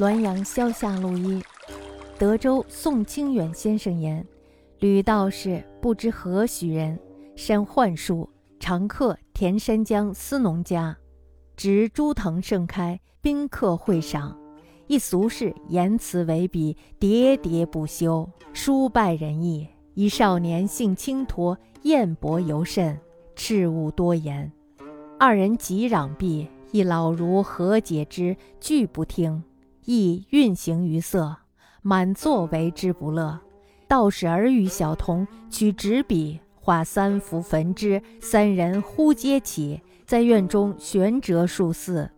滦阳萧下路一，德州宋清远先生言：吕道士不知何许人，善幻术，常客田山江司农家，植朱藤盛开，宾客会赏。一俗士言辞为笔，喋喋不休，书败人意。一少年性轻脱，艳薄尤甚，赤物多言。二人即攘臂，一老儒何解之？拒不听。亦运行于色，满座为之不乐。道士儿与小童，取纸笔画三幅焚之。三人忽皆起，在院中悬折数四。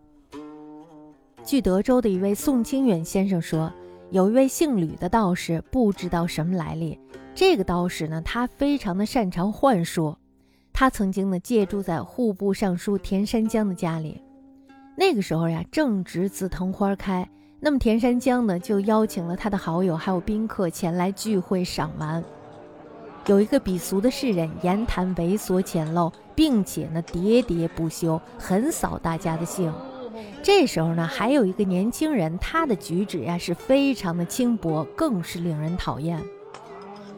据德州的一位宋清远先生说，有一位姓吕的道士，不知道什么来历。这个道士呢，他非常的擅长幻术。他曾经呢借住在户部尚书田山江的家里。那个时候呀，正值紫藤花开。那么田山江呢，就邀请了他的好友还有宾客前来聚会赏玩。有一个鄙俗的士人言谈猥琐浅陋，并且呢喋喋不休，很扫大家的兴。这时候呢，还有一个年轻人，他的举止呀是非常的轻薄，更是令人讨厌。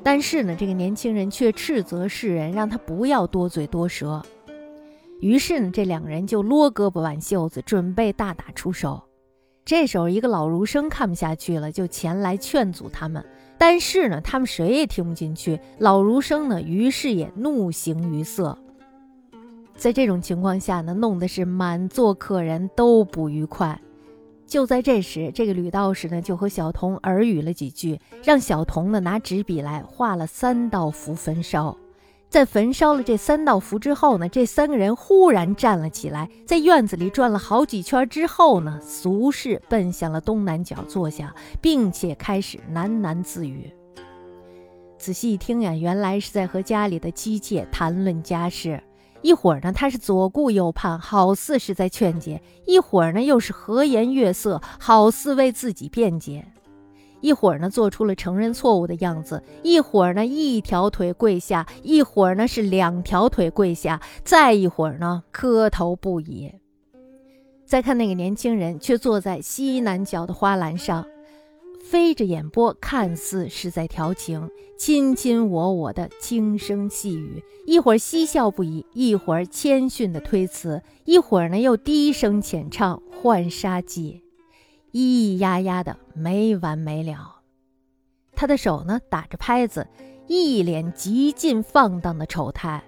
但是呢，这个年轻人却斥责世人，让他不要多嘴多舌。于是呢，这两人就撸胳膊挽袖子，准备大打出手。这时候，一个老儒生看不下去了，就前来劝阻他们。但是呢，他们谁也听不进去。老儒生呢，于是也怒形于色。在这种情况下呢，弄得是满座客人都不愉快。就在这时，这个吕道士呢，就和小童耳语了几句，让小童呢拿纸笔来画了三道符焚烧。在焚烧了这三道符之后呢，这三个人忽然站了起来，在院子里转了好几圈之后呢，俗世奔向了东南角坐下，并且开始喃喃自语。仔细一听呀，原来是在和家里的妻妾谈论家事。一会儿呢，他是左顾右盼，好似是在劝解；一会儿呢，又是和颜悦色，好似为自己辩解。一会儿呢，做出了承认错误的样子；一会儿呢，一条腿跪下；一会儿呢，是两条腿跪下；再一会儿呢，磕头不已。再看那个年轻人，却坐在西南角的花篮上，飞着眼波，看似是在调情，卿卿我我的轻声细语；一会儿嬉笑不已，一会儿谦逊的推辞；一会儿呢，又低声浅唱《浣纱记》。咿咿呀呀的没完没了，他的手呢打着拍子，一脸极尽放荡的丑态。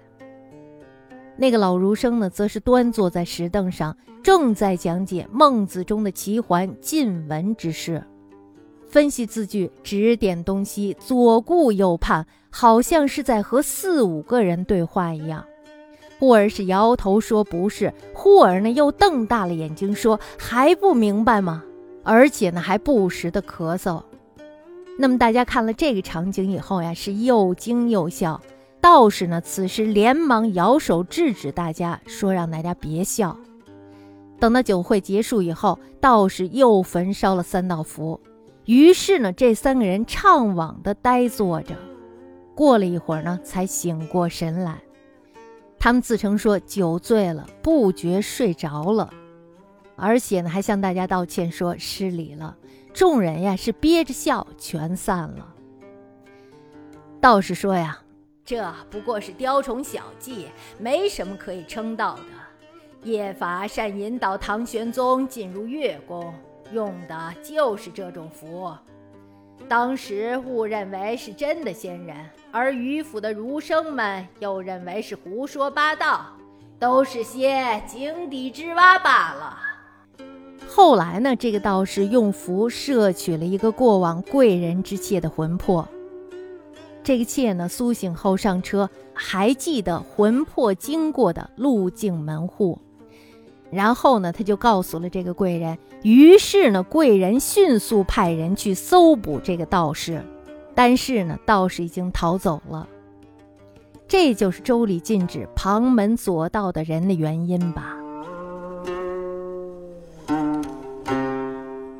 那个老儒生呢，则是端坐在石凳上，正在讲解孟子中的齐桓晋文之事，分析字句，指点东西，左顾右盼，好像是在和四五个人对话一样。忽而是摇头说不是，忽而呢又瞪大了眼睛说还不明白吗？而且呢，还不时的咳嗽。那么大家看了这个场景以后呀，是又惊又笑。道士呢，此时连忙摇手制止大家，说让大家别笑。等到酒会结束以后，道士又焚烧了三道符。于是呢，这三个人怅惘的呆坐着。过了一会儿呢，才醒过神来。他们自称说酒醉了，不觉睡着了。而且呢，还向大家道歉，说失礼了。众人呀是憋着笑，全散了。道士说呀：“这不过是雕虫小技，没什么可以称道的。叶法善引导唐玄宗进入月宫，用的就是这种符。当时误认为是真的仙人，而迂腐的儒生们又认为是胡说八道，都是些井底之蛙罢了。”后来呢，这个道士用符摄取了一个过往贵人之妾的魂魄。这个妾呢，苏醒后上车，还记得魂魄经过的路径门户。然后呢，他就告诉了这个贵人。于是呢，贵人迅速派人去搜捕这个道士。但是呢，道士已经逃走了。这就是周礼禁止旁门左道的人的原因吧。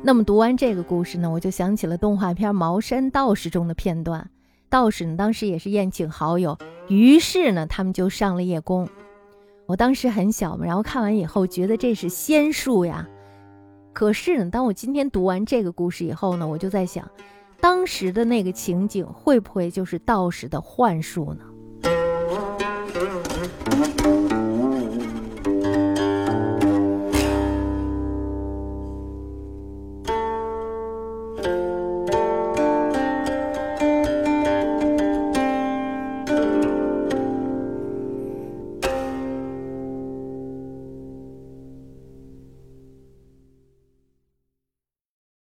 那么读完这个故事呢，我就想起了动画片《茅山道士》中的片段。道士呢，当时也是宴请好友，于是呢，他们就上了夜宫。我当时很小嘛，然后看完以后觉得这是仙术呀。可是呢，当我今天读完这个故事以后呢，我就在想，当时的那个情景会不会就是道士的幻术呢？